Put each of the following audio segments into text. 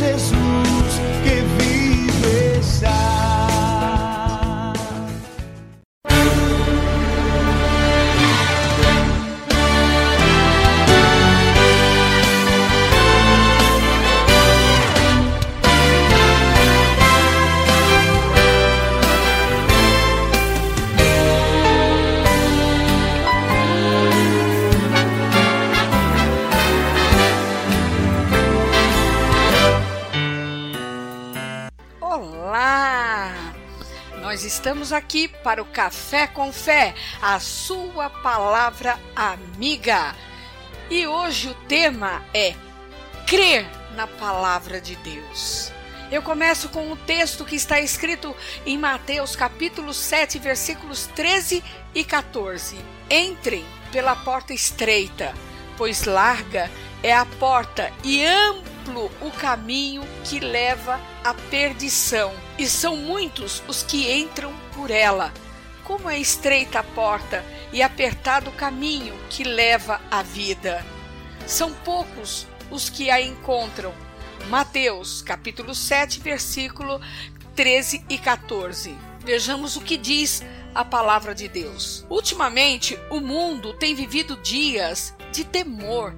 meu estamos aqui para o Café com Fé, a sua palavra amiga. E hoje o tema é crer na palavra de Deus. Eu começo com o texto que está escrito em Mateus capítulo 7, versículos 13 e 14. Entrem pela porta estreita, pois larga é a porta e o caminho que leva à perdição, e são muitos os que entram por ela. Como é estreita a porta e apertado o caminho que leva à vida. São poucos os que a encontram. Mateus, capítulo 7, versículo 13 e 14. Vejamos o que diz a palavra de Deus. Ultimamente, o mundo tem vivido dias de temor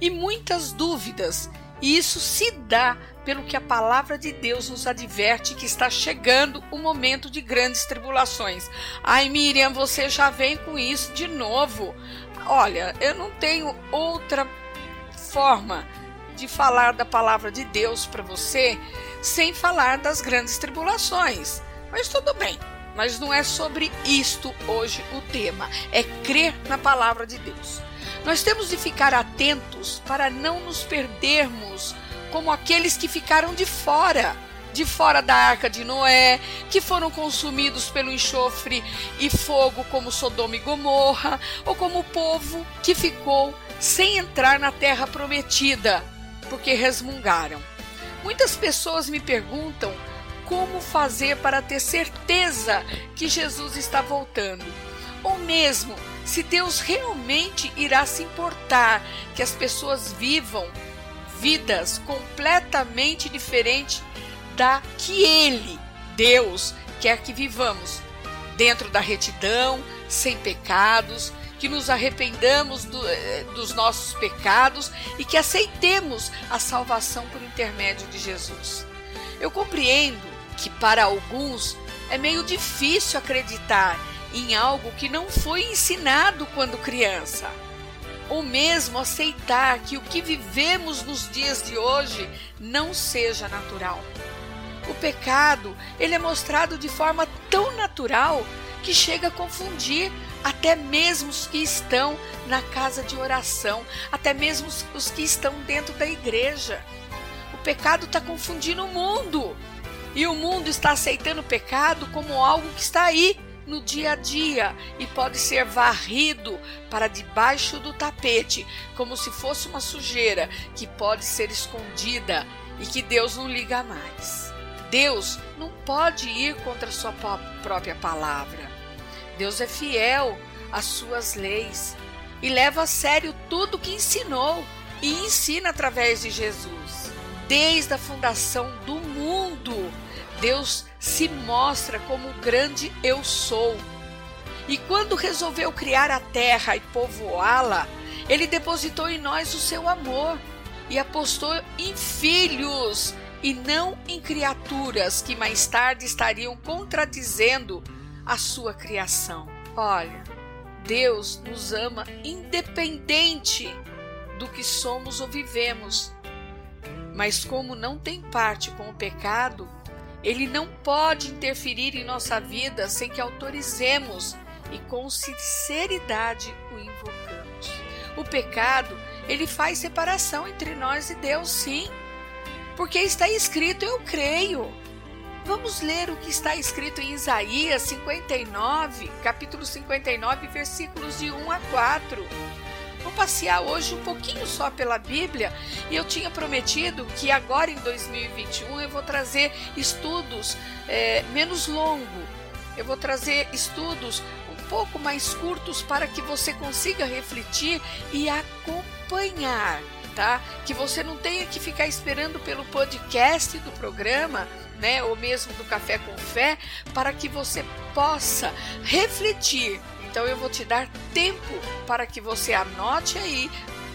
e muitas dúvidas, e isso se dá pelo que a palavra de Deus nos adverte que está chegando o momento de grandes tribulações. Ai, Miriam, você já vem com isso de novo. Olha, eu não tenho outra forma de falar da palavra de Deus para você sem falar das grandes tribulações. Mas tudo bem. Mas não é sobre isto hoje o tema, é crer na palavra de Deus. Nós temos de ficar atentos para não nos perdermos como aqueles que ficaram de fora, de fora da arca de Noé, que foram consumidos pelo enxofre e fogo como Sodoma e Gomorra, ou como o povo que ficou sem entrar na terra prometida, porque resmungaram. Muitas pessoas me perguntam como fazer para ter certeza que Jesus está voltando, ou mesmo se Deus realmente irá se importar que as pessoas vivam vidas completamente diferentes da que Ele, Deus, quer que vivamos, dentro da retidão, sem pecados, que nos arrependamos do, eh, dos nossos pecados e que aceitemos a salvação por intermédio de Jesus. Eu compreendo que para alguns é meio difícil acreditar em algo que não foi ensinado quando criança. Ou mesmo aceitar que o que vivemos nos dias de hoje não seja natural. O pecado, ele é mostrado de forma tão natural que chega a confundir até mesmo os que estão na casa de oração, até mesmo os que estão dentro da igreja. O pecado está confundindo o mundo. E o mundo está aceitando o pecado como algo que está aí, no dia a dia e pode ser varrido para debaixo do tapete, como se fosse uma sujeira que pode ser escondida e que Deus não liga mais. Deus não pode ir contra a sua própria palavra. Deus é fiel às suas leis e leva a sério tudo que ensinou e ensina através de Jesus. Desde a fundação do mundo, Deus se mostra como o grande eu sou. E quando resolveu criar a terra e povoá-la, ele depositou em nós o seu amor e apostou em filhos e não em criaturas que mais tarde estariam contradizendo a sua criação. Olha, Deus nos ama independente do que somos ou vivemos. Mas como não tem parte com o pecado, ele não pode interferir em nossa vida sem que autorizemos e com sinceridade o invocamos. O pecado, ele faz separação entre nós e Deus, sim. Porque está escrito, eu creio. Vamos ler o que está escrito em Isaías 59, capítulo 59, versículos de 1 a 4. Vou passear hoje um pouquinho só pela Bíblia e eu tinha prometido que agora em 2021 eu vou trazer estudos é, menos longo. Eu vou trazer estudos um pouco mais curtos para que você consiga refletir e acompanhar, tá? Que você não tenha que ficar esperando pelo podcast do programa né, ou mesmo do Café com Fé, para que você possa refletir. Então eu vou te dar tempo para que você anote aí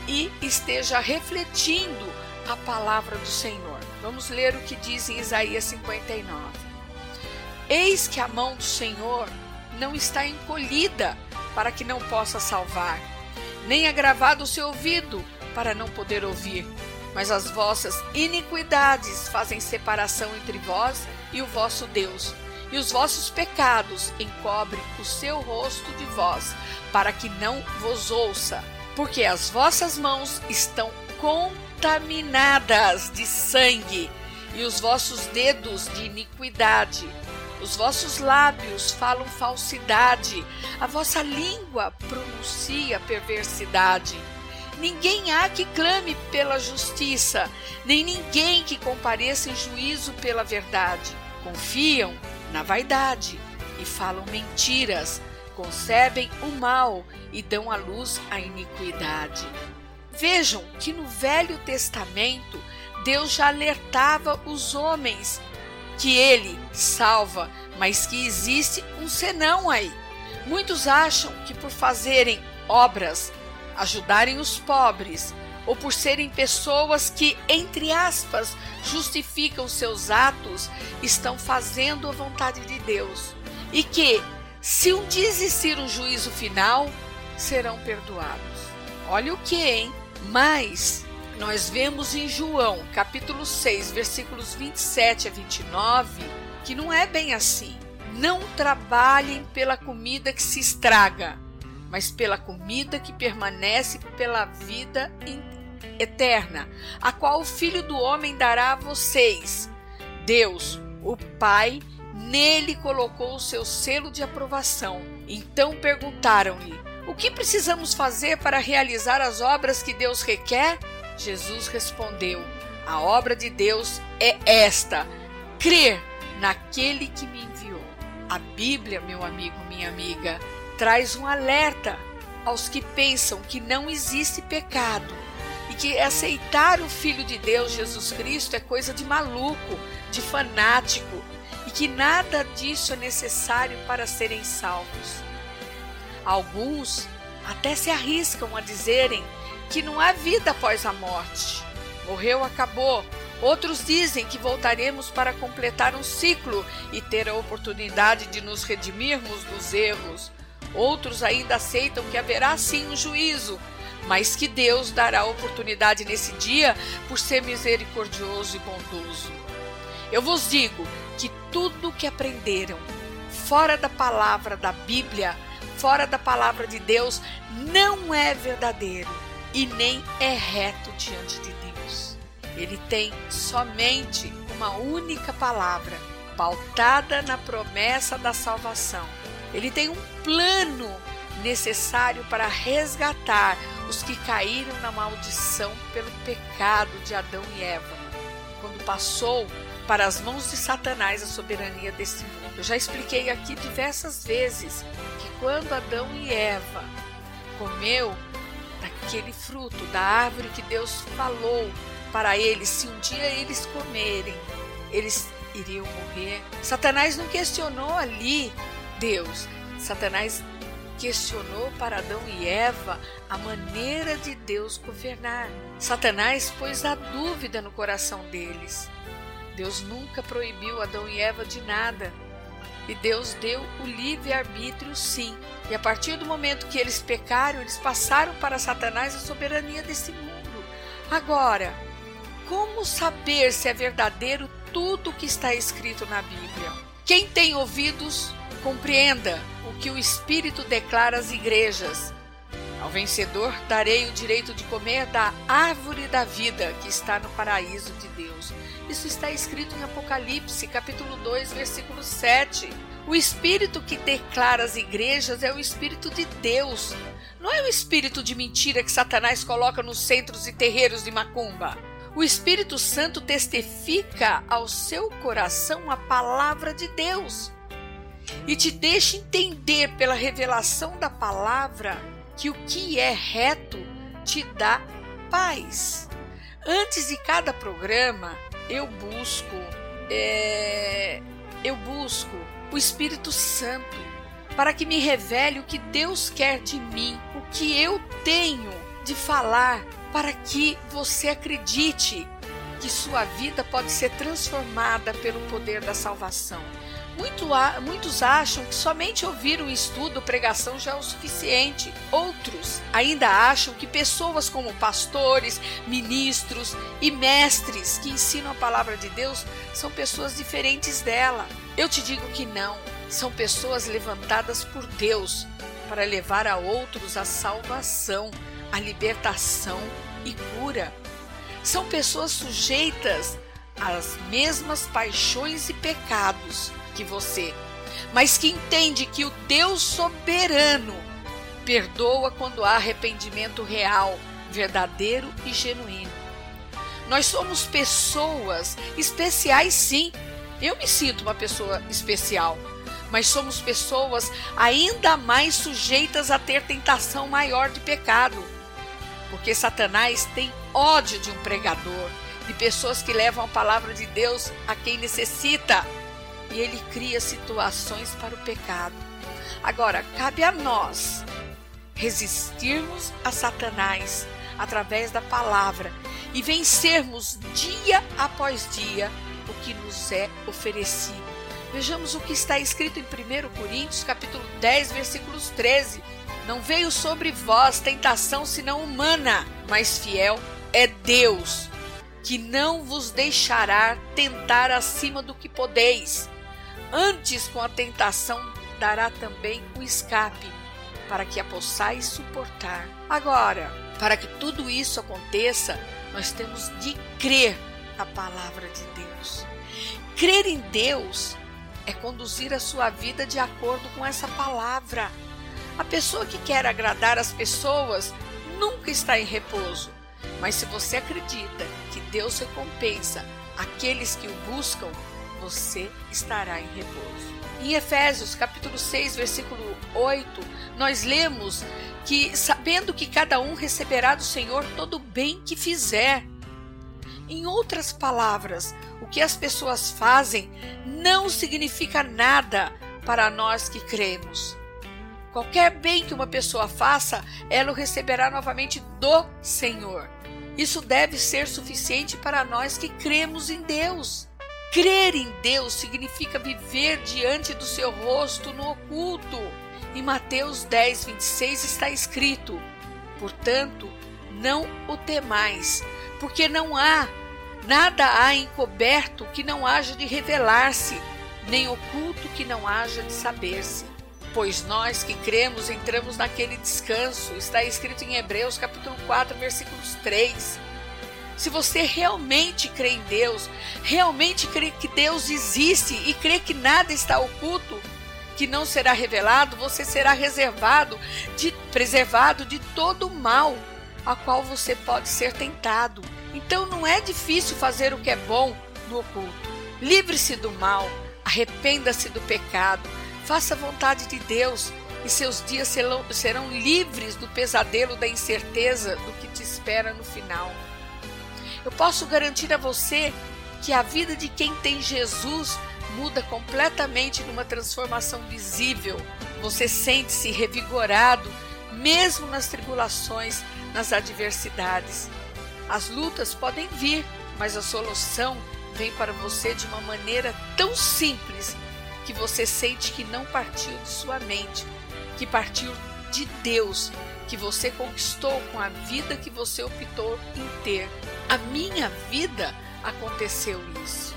e esteja refletindo a palavra do Senhor. Vamos ler o que diz em Isaías 59. Eis que a mão do Senhor não está encolhida para que não possa salvar, nem agravado o seu ouvido para não poder ouvir mas as vossas iniquidades fazem separação entre vós e o vosso Deus, e os vossos pecados encobrem o seu rosto de vós, para que não vos ouça, porque as vossas mãos estão contaminadas de sangue, e os vossos dedos de iniquidade. Os vossos lábios falam falsidade, a vossa língua pronuncia perversidade. Ninguém há que clame pela justiça, nem ninguém que compareça em juízo pela verdade. Confiam na vaidade e falam mentiras, concebem o mal e dão à luz a iniquidade. Vejam que no Velho Testamento Deus já alertava os homens que ele salva, mas que existe um senão aí. Muitos acham que por fazerem obras ajudarem os pobres, ou por serem pessoas que, entre aspas, justificam seus atos, estão fazendo a vontade de Deus. E que, se um dia existir um juízo final, serão perdoados. Olha o que, hein? Mas nós vemos em João, capítulo 6, versículos 27 a 29, que não é bem assim. Não trabalhem pela comida que se estraga mas pela comida que permanece pela vida eterna, a qual o Filho do Homem dará a vocês. Deus, o Pai, nele colocou o seu selo de aprovação. Então perguntaram-lhe: O que precisamos fazer para realizar as obras que Deus requer? Jesus respondeu: A obra de Deus é esta: crer naquele que me enviou. A Bíblia, meu amigo, minha amiga, traz um alerta aos que pensam que não existe pecado e que aceitar o Filho de Deus, Jesus Cristo, é coisa de maluco, de fanático e que nada disso é necessário para serem salvos. Alguns até se arriscam a dizerem que não há vida após a morte. Morreu, acabou. Outros dizem que voltaremos para completar um ciclo e ter a oportunidade de nos redimirmos dos erros. Outros ainda aceitam que haverá sim um juízo, mas que Deus dará oportunidade nesse dia por ser misericordioso e bondoso. Eu vos digo que tudo que aprenderam fora da palavra da Bíblia, fora da palavra de Deus, não é verdadeiro e nem é reto diante de Deus. Ele tem somente uma única palavra, pautada na promessa da salvação ele tem um plano necessário para resgatar os que caíram na maldição pelo pecado de Adão e Eva, quando passou para as mãos de Satanás a soberania desse mundo. Eu já expliquei aqui diversas vezes que quando Adão e Eva comeu daquele fruto da árvore que Deus falou para eles, se um dia eles comerem, eles iriam morrer. Satanás não questionou ali Deus. Satanás questionou para Adão e Eva a maneira de Deus governar. Satanás pôs a dúvida no coração deles. Deus nunca proibiu Adão e Eva de nada. E Deus deu o livre-arbítrio, sim. E a partir do momento que eles pecaram, eles passaram para Satanás a soberania desse mundo. Agora, como saber se é verdadeiro tudo o que está escrito na Bíblia? Quem tem ouvidos, compreenda que o Espírito declara às igrejas. Ao vencedor darei o direito de comer da árvore da vida que está no paraíso de Deus. Isso está escrito em Apocalipse, capítulo 2, versículo 7. O espírito que declara as igrejas é o espírito de Deus. Não é o espírito de mentira que Satanás coloca nos centros e terreiros de macumba. O Espírito Santo testifica ao seu coração a palavra de Deus e te deixa entender pela revelação da palavra que o que é reto te dá paz. Antes de cada programa, eu busco, é, eu busco o Espírito Santo para que me revele o que Deus quer de mim, o que eu tenho de falar, para que você acredite que sua vida pode ser transformada pelo poder da salvação. Muito, muitos acham que somente ouvir um estudo, pregação já é o suficiente. Outros ainda acham que pessoas como pastores, ministros e mestres que ensinam a palavra de Deus são pessoas diferentes dela. Eu te digo que não. São pessoas levantadas por Deus para levar a outros a salvação, a libertação e cura. São pessoas sujeitas às mesmas paixões e pecados que você, mas que entende que o Deus soberano perdoa quando há arrependimento real, verdadeiro e genuíno. Nós somos pessoas especiais, sim. Eu me sinto uma pessoa especial, mas somos pessoas ainda mais sujeitas a ter tentação maior de pecado. Porque Satanás tem ódio de um pregador, de pessoas que levam a palavra de Deus a quem necessita e ele cria situações para o pecado. Agora, cabe a nós resistirmos a Satanás através da palavra e vencermos dia após dia o que nos é oferecido. Vejamos o que está escrito em 1 Coríntios, capítulo 10, versículos 13. Não veio sobre vós tentação senão humana, mas fiel é Deus, que não vos deixará tentar acima do que podeis Antes, com a tentação, dará também o escape, para que a possais suportar. Agora, para que tudo isso aconteça, nós temos de crer na palavra de Deus. Crer em Deus é conduzir a sua vida de acordo com essa palavra. A pessoa que quer agradar as pessoas nunca está em repouso. Mas se você acredita que Deus recompensa aqueles que o buscam, você estará em repouso. Em Efésios, capítulo 6, versículo 8, nós lemos que sabendo que cada um receberá do Senhor todo o bem que fizer. Em outras palavras, o que as pessoas fazem não significa nada para nós que cremos. Qualquer bem que uma pessoa faça, ela o receberá novamente do Senhor. Isso deve ser suficiente para nós que cremos em Deus. Crer em Deus significa viver diante do seu rosto no oculto. Em Mateus 10, 26 está escrito: Portanto, não o temais, porque não há, nada há encoberto que não haja de revelar-se, nem oculto que não haja de saber-se. Pois nós que cremos entramos naquele descanso, está escrito em Hebreus capítulo 4, versículos 3. Se você realmente crê em Deus, realmente crê que Deus existe e crê que nada está oculto, que não será revelado, você será reservado, de, preservado de todo o mal a qual você pode ser tentado. Então não é difícil fazer o que é bom no oculto. Livre-se do mal, arrependa-se do pecado, faça a vontade de Deus e seus dias serão, serão livres do pesadelo da incerteza do que te espera no final. Eu posso garantir a você que a vida de quem tem Jesus muda completamente numa transformação visível. Você sente-se revigorado, mesmo nas tribulações, nas adversidades. As lutas podem vir, mas a solução vem para você de uma maneira tão simples que você sente que não partiu de sua mente, que partiu de Deus, que você conquistou com a vida que você optou em ter. A minha vida aconteceu isso.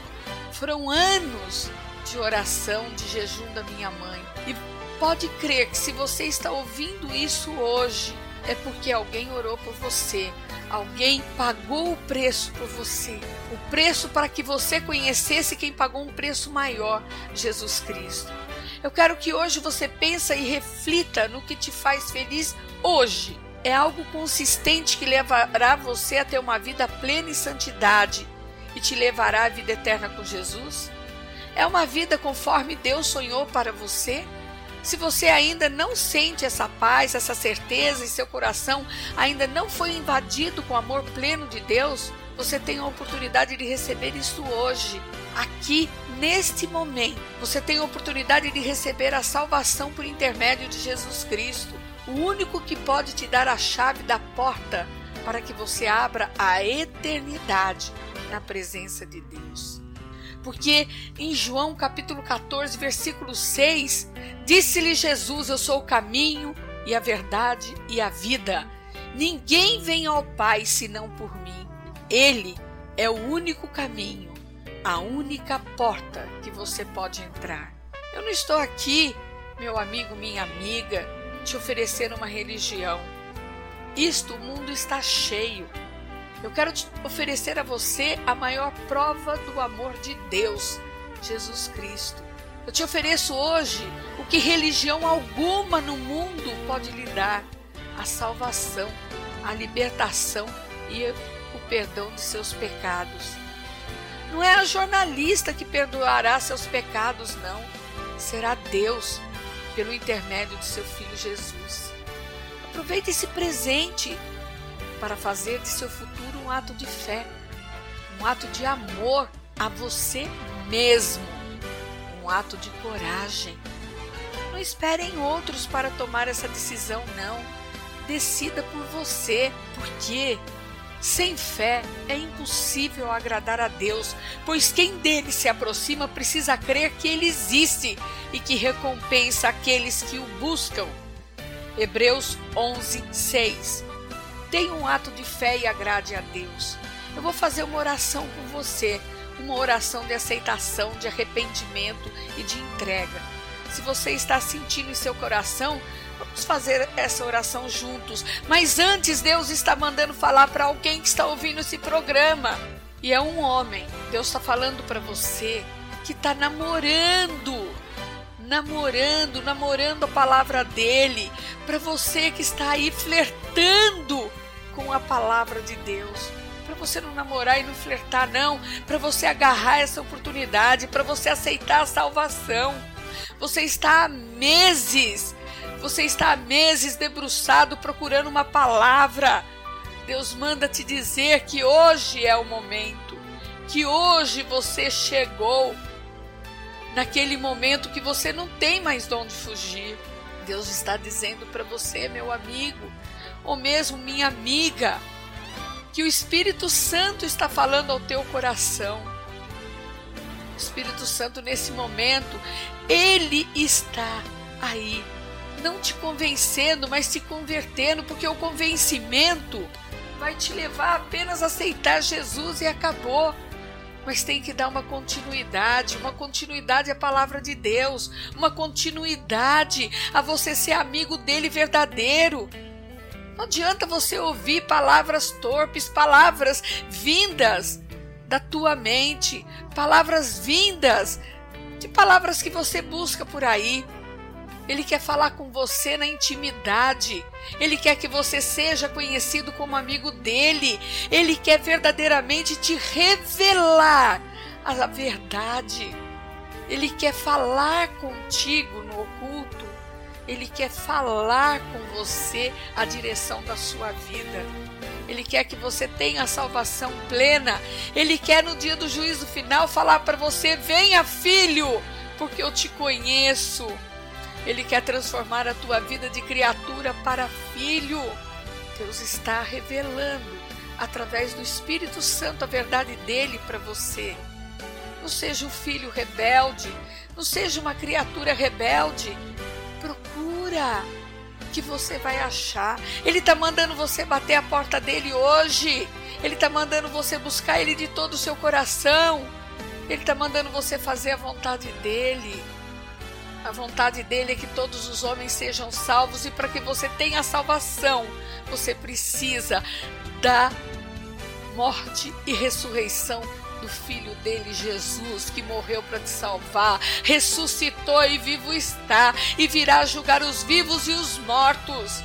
Foram anos de oração, de jejum da minha mãe. E pode crer que se você está ouvindo isso hoje, é porque alguém orou por você, alguém pagou o preço por você, o preço para que você conhecesse quem pagou um preço maior, Jesus Cristo. Eu quero que hoje você pense e reflita no que te faz feliz hoje. É algo consistente que levará você a ter uma vida plena em santidade e te levará à vida eterna com Jesus? É uma vida conforme Deus sonhou para você? Se você ainda não sente essa paz, essa certeza e seu coração ainda não foi invadido com o amor pleno de Deus, você tem a oportunidade de receber isso hoje, aqui, neste momento. Você tem a oportunidade de receber a salvação por intermédio de Jesus Cristo, o único que pode te dar a chave da porta para que você abra a eternidade na presença de Deus. Porque em João capítulo 14, versículo 6, disse-lhe Jesus: Eu sou o caminho e a verdade e a vida. Ninguém vem ao Pai senão por mim. Ele é o único caminho, a única porta que você pode entrar. Eu não estou aqui, meu amigo, minha amiga, te oferecer uma religião. Isto o mundo está cheio. Eu quero te oferecer a você a maior prova do amor de Deus, Jesus Cristo. Eu te ofereço hoje o que religião alguma no mundo pode lhe dar: a salvação, a libertação e o perdão de seus pecados. Não é a jornalista que perdoará seus pecados, não. Será Deus, pelo intermédio de seu Filho Jesus. Aproveite esse presente para fazer de seu futuro um ato de fé, um ato de amor a você mesmo, um ato de coragem. Não esperem outros para tomar essa decisão, não. Decida por você, porque sem fé é impossível agradar a Deus, pois quem dele se aproxima precisa crer que ele existe e que recompensa aqueles que o buscam. Hebreus 11, 6 Tenha um ato de fé e agrade a Deus. Eu vou fazer uma oração com você, uma oração de aceitação, de arrependimento e de entrega. Se você está sentindo em seu coração, vamos fazer essa oração juntos. Mas antes, Deus está mandando falar para alguém que está ouvindo esse programa. E é um homem. Deus está falando para você que está namorando namorando, namorando a palavra dele, para você que está aí flertando com a palavra de Deus. Para você não namorar e não flertar, não. Para você agarrar essa oportunidade, para você aceitar a salvação. Você está há meses, você está há meses debruçado procurando uma palavra. Deus manda te dizer que hoje é o momento, que hoje você chegou naquele momento que você não tem mais de onde fugir. Deus está dizendo para você, meu amigo, ou mesmo minha amiga, que o Espírito Santo está falando ao teu coração. O Espírito Santo, nesse momento, ele está aí, não te convencendo, mas te convertendo, porque o convencimento vai te levar apenas a aceitar Jesus e acabou. Mas tem que dar uma continuidade, uma continuidade à palavra de Deus, uma continuidade a você ser amigo dele verdadeiro. Não adianta você ouvir palavras torpes, palavras vindas da tua mente, palavras vindas de palavras que você busca por aí. Ele quer falar com você na intimidade. Ele quer que você seja conhecido como amigo dele. Ele quer verdadeiramente te revelar a verdade. Ele quer falar contigo no oculto. Ele quer falar com você a direção da sua vida. Ele quer que você tenha a salvação plena. Ele quer no dia do juízo final falar para você: venha, filho, porque eu te conheço. Ele quer transformar a tua vida de criatura para filho. Deus está revelando através do Espírito Santo a verdade dele para você. Não seja um filho rebelde, não seja uma criatura rebelde procura que você vai achar. Ele está mandando você bater a porta dele hoje. Ele está mandando você buscar ele de todo o seu coração. Ele está mandando você fazer a vontade dele. A vontade dele é que todos os homens sejam salvos e para que você tenha salvação, você precisa da morte e ressurreição do filho dele, Jesus, que morreu para te salvar, ressuscitou e vivo está, e virá julgar os vivos e os mortos.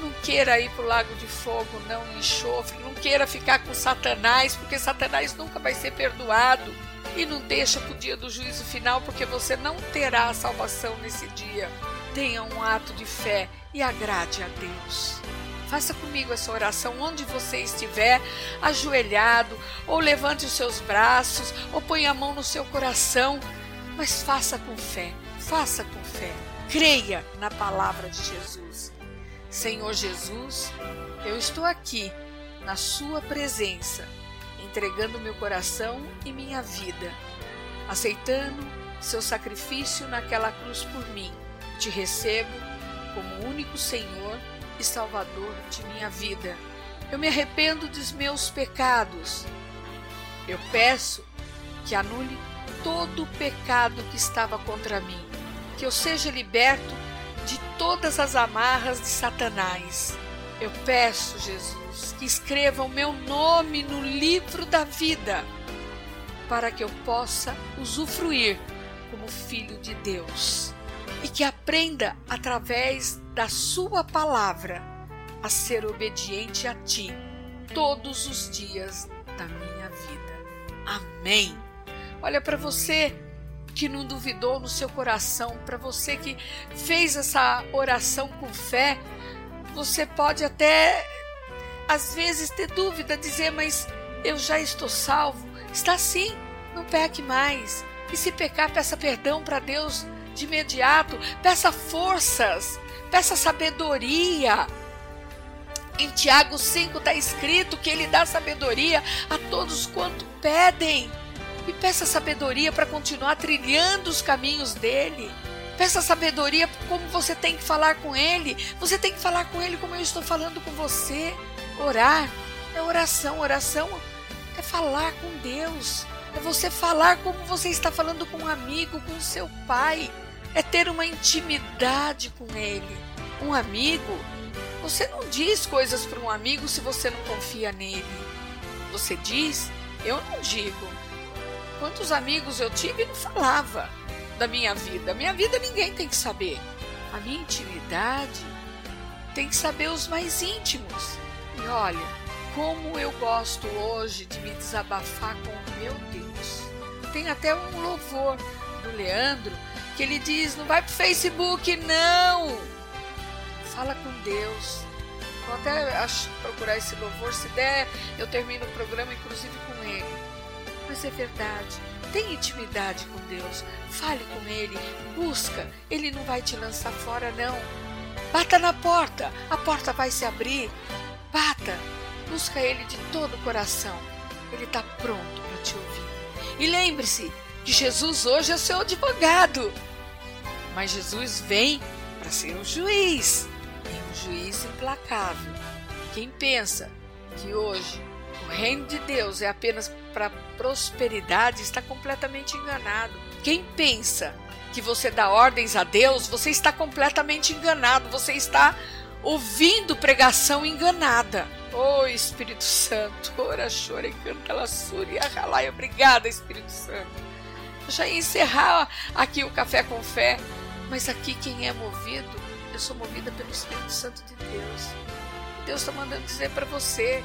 Não queira ir para o lago de fogo, não, enxofre. Não queira ficar com Satanás, porque Satanás nunca vai ser perdoado. E não deixa para o dia do juízo final, porque você não terá salvação nesse dia. Tenha um ato de fé e agrade a Deus. Faça comigo essa oração onde você estiver, ajoelhado, ou levante os seus braços, ou põe a mão no seu coração, mas faça com fé, faça com fé. Creia na palavra de Jesus. Senhor Jesus, eu estou aqui na Sua presença, entregando meu coração e minha vida, aceitando seu sacrifício naquela cruz por mim. Te recebo como único Senhor e Salvador de minha vida. Eu me arrependo dos meus pecados. Eu peço que anule todo o pecado que estava contra mim, que eu seja liberto de todas as amarras de Satanás. Eu peço, Jesus, que escreva o meu nome no livro da vida, para que eu possa usufruir como filho de Deus e que aprenda através da Sua palavra a ser obediente a Ti todos os dias da minha vida. Amém. Olha para você que não duvidou no seu coração, para você que fez essa oração com fé, você pode até às vezes ter dúvida, dizer, mas eu já estou salvo. Está sim, não peque mais. E se pecar, peça perdão para Deus de imediato, peça forças, peça sabedoria. Em Tiago 5 está escrito que ele dá sabedoria a todos quanto pedem. E peça sabedoria para continuar trilhando os caminhos dele. Peça sabedoria como você tem que falar com ele. Você tem que falar com ele como eu estou falando com você. Orar é oração. Oração é falar com Deus. É você falar como você está falando com um amigo, com seu pai é ter uma intimidade com ele. Um amigo, você não diz coisas para um amigo se você não confia nele. Você diz, eu não digo. Quantos amigos eu tive e não falava da minha vida? Minha vida ninguém tem que saber. A minha intimidade tem que saber os mais íntimos. E olha, como eu gosto hoje de me desabafar com o meu Deus. Tem até um louvor do Leandro que ele diz: não vai pro Facebook, não! Fala com Deus. Vou até procurar esse louvor. Se der, eu termino o programa, inclusive com ele. Mas é verdade. Tenha intimidade com Deus. Fale com Ele. Busca. Ele não vai te lançar fora, não. Bata na porta. A porta vai se abrir. Bata. Busca Ele de todo o coração. Ele está pronto para te ouvir. E lembre-se que Jesus hoje é seu advogado. Mas Jesus vem para ser um juiz, e um juiz implacável. Quem pensa que hoje o reino de Deus é apenas para prosperidade está completamente enganado. Quem pensa que você dá ordens a Deus, você está completamente enganado, você está ouvindo pregação enganada. Oh, Espírito Santo, ora, chora e canta la e ralai. Obrigada, Espírito Santo. Eu já ia encerrar aqui o Café com Fé mas aqui quem é movido, eu sou movida pelo Espírito Santo de Deus. Deus está mandando dizer para você.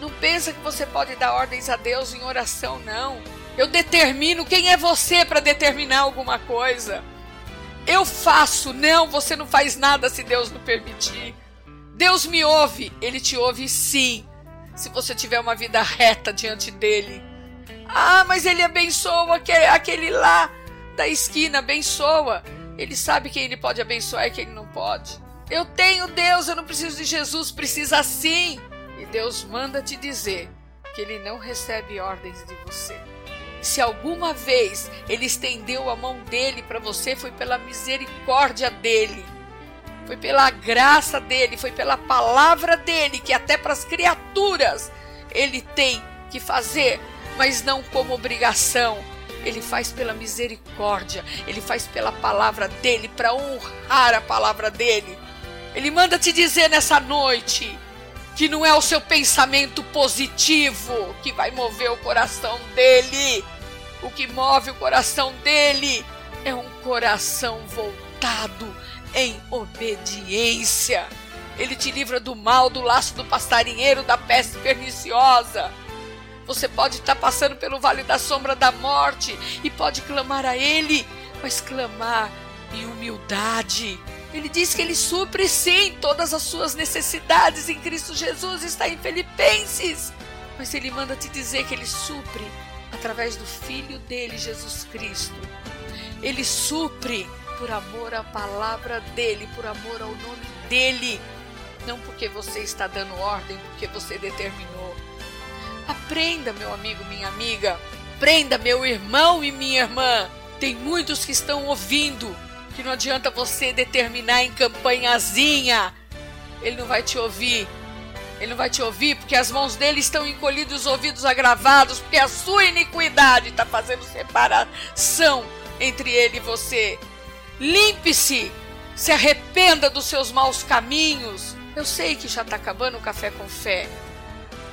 Não pensa que você pode dar ordens a Deus em oração, não. Eu determino quem é você para determinar alguma coisa. Eu faço, não, você não faz nada se Deus não permitir. Deus me ouve, Ele te ouve sim, se você tiver uma vida reta diante dele. Ah, mas Ele abençoa aquele, aquele lá da esquina, abençoa. Ele sabe quem ele pode abençoar e quem ele não pode. Eu tenho Deus, eu não preciso de Jesus, precisa sim. E Deus manda te dizer que ele não recebe ordens de você. Se alguma vez ele estendeu a mão dele para você, foi pela misericórdia dele. foi pela graça dele, foi pela palavra dele, que até para as criaturas ele tem que fazer, mas não como obrigação. Ele faz pela misericórdia, ele faz pela palavra dele, para honrar a palavra dele. Ele manda te dizer nessa noite que não é o seu pensamento positivo que vai mover o coração dele. O que move o coração dele é um coração voltado em obediência. Ele te livra do mal, do laço do passarinheiro, da peste perniciosa. Você pode estar passando pelo vale da sombra da morte e pode clamar a Ele, mas clamar em humildade. Ele diz que Ele supre sim todas as suas necessidades em Cristo Jesus, está em Filipenses. Mas Ele manda te dizer que Ele supre através do Filho dele, Jesus Cristo. Ele supre por amor à palavra dele, por amor ao nome dele. Não porque você está dando ordem, porque você determinou. Aprenda, meu amigo, minha amiga. Aprenda, meu irmão e minha irmã. Tem muitos que estão ouvindo que não adianta você determinar em campanhazinha. Ele não vai te ouvir. Ele não vai te ouvir porque as mãos dele estão encolhidas, os ouvidos agravados, porque a sua iniquidade está fazendo separação entre ele e você. Limpe-se, se arrependa dos seus maus caminhos. Eu sei que já está acabando o café com fé,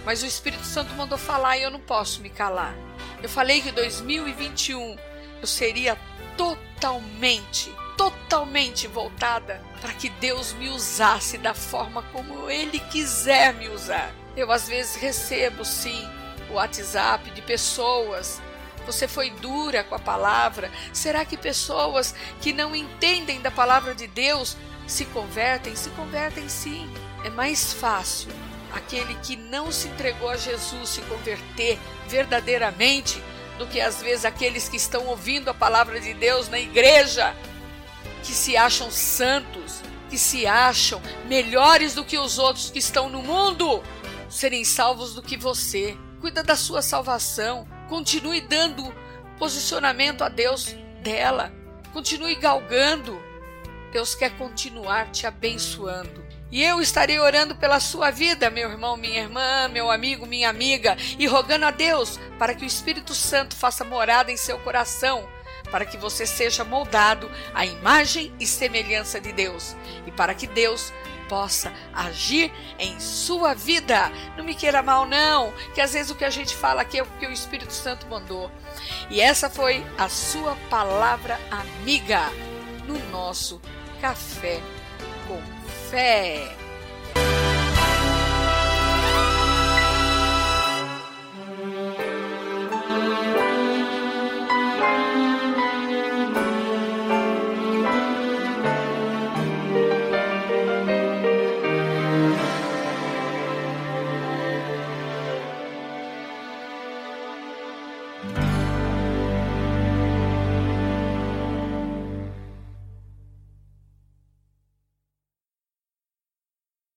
mas o Espírito Santo mandou falar e eu não posso me calar. Eu falei que 2021 eu seria totalmente, totalmente voltada para que Deus me usasse da forma como Ele quiser me usar. Eu às vezes recebo sim o WhatsApp de pessoas você foi dura com a palavra? Será que pessoas que não entendem da palavra de Deus se convertem? Se convertem sim. É mais fácil aquele que não se entregou a Jesus se converter verdadeiramente do que às vezes aqueles que estão ouvindo a palavra de Deus na igreja, que se acham santos, que se acham melhores do que os outros que estão no mundo, serem salvos do que você. Cuida da sua salvação. Continue dando posicionamento a Deus dela. Continue galgando. Deus quer continuar te abençoando. E eu estarei orando pela sua vida, meu irmão, minha irmã, meu amigo, minha amiga, e rogando a Deus para que o Espírito Santo faça morada em seu coração, para que você seja moldado à imagem e semelhança de Deus, e para que Deus possa agir em sua vida. Não me queira mal, não, que às vezes o que a gente fala aqui é o que o Espírito Santo mandou. E essa foi a sua palavra amiga no nosso café com fé.